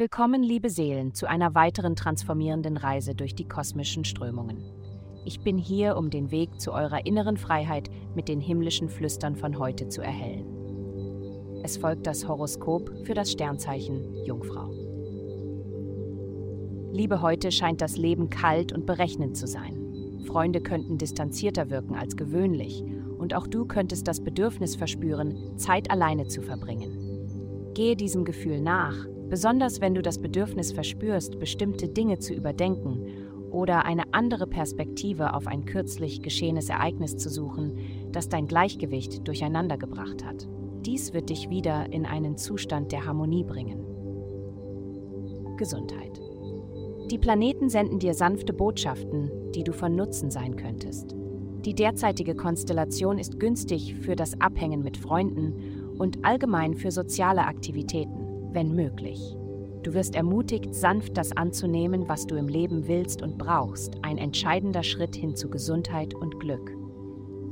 Willkommen, liebe Seelen, zu einer weiteren transformierenden Reise durch die kosmischen Strömungen. Ich bin hier, um den Weg zu eurer inneren Freiheit mit den himmlischen Flüstern von heute zu erhellen. Es folgt das Horoskop für das Sternzeichen Jungfrau. Liebe heute scheint das Leben kalt und berechnend zu sein. Freunde könnten distanzierter wirken als gewöhnlich und auch du könntest das Bedürfnis verspüren, Zeit alleine zu verbringen. Gehe diesem Gefühl nach Besonders wenn du das Bedürfnis verspürst, bestimmte Dinge zu überdenken oder eine andere Perspektive auf ein kürzlich geschehenes Ereignis zu suchen, das dein Gleichgewicht durcheinandergebracht hat. Dies wird dich wieder in einen Zustand der Harmonie bringen. Gesundheit. Die Planeten senden dir sanfte Botschaften, die du von Nutzen sein könntest. Die derzeitige Konstellation ist günstig für das Abhängen mit Freunden und allgemein für soziale Aktivitäten wenn möglich. Du wirst ermutigt, sanft das anzunehmen, was du im Leben willst und brauchst, ein entscheidender Schritt hin zu Gesundheit und Glück.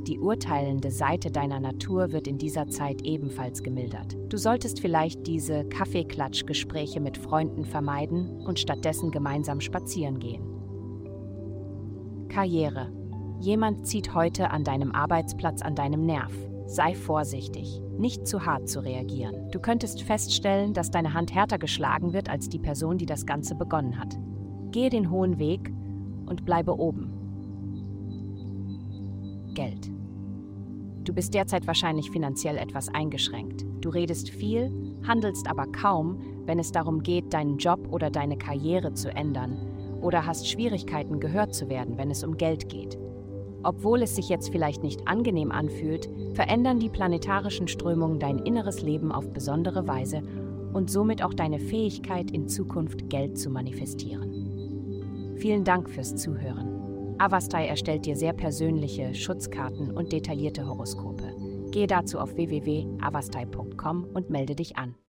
Die urteilende Seite deiner Natur wird in dieser Zeit ebenfalls gemildert. Du solltest vielleicht diese Kaffeeklatschgespräche mit Freunden vermeiden und stattdessen gemeinsam spazieren gehen. Karriere. Jemand zieht heute an deinem Arbeitsplatz an deinem Nerv. Sei vorsichtig, nicht zu hart zu reagieren. Du könntest feststellen, dass deine Hand härter geschlagen wird als die Person, die das Ganze begonnen hat. Gehe den hohen Weg und bleibe oben. Geld. Du bist derzeit wahrscheinlich finanziell etwas eingeschränkt. Du redest viel, handelst aber kaum, wenn es darum geht, deinen Job oder deine Karriere zu ändern oder hast Schwierigkeiten gehört zu werden, wenn es um Geld geht. Obwohl es sich jetzt vielleicht nicht angenehm anfühlt, verändern die planetarischen Strömungen dein inneres Leben auf besondere Weise und somit auch deine Fähigkeit, in Zukunft Geld zu manifestieren. Vielen Dank fürs Zuhören. Avastai erstellt dir sehr persönliche Schutzkarten und detaillierte Horoskope. Gehe dazu auf www.avastai.com und melde dich an.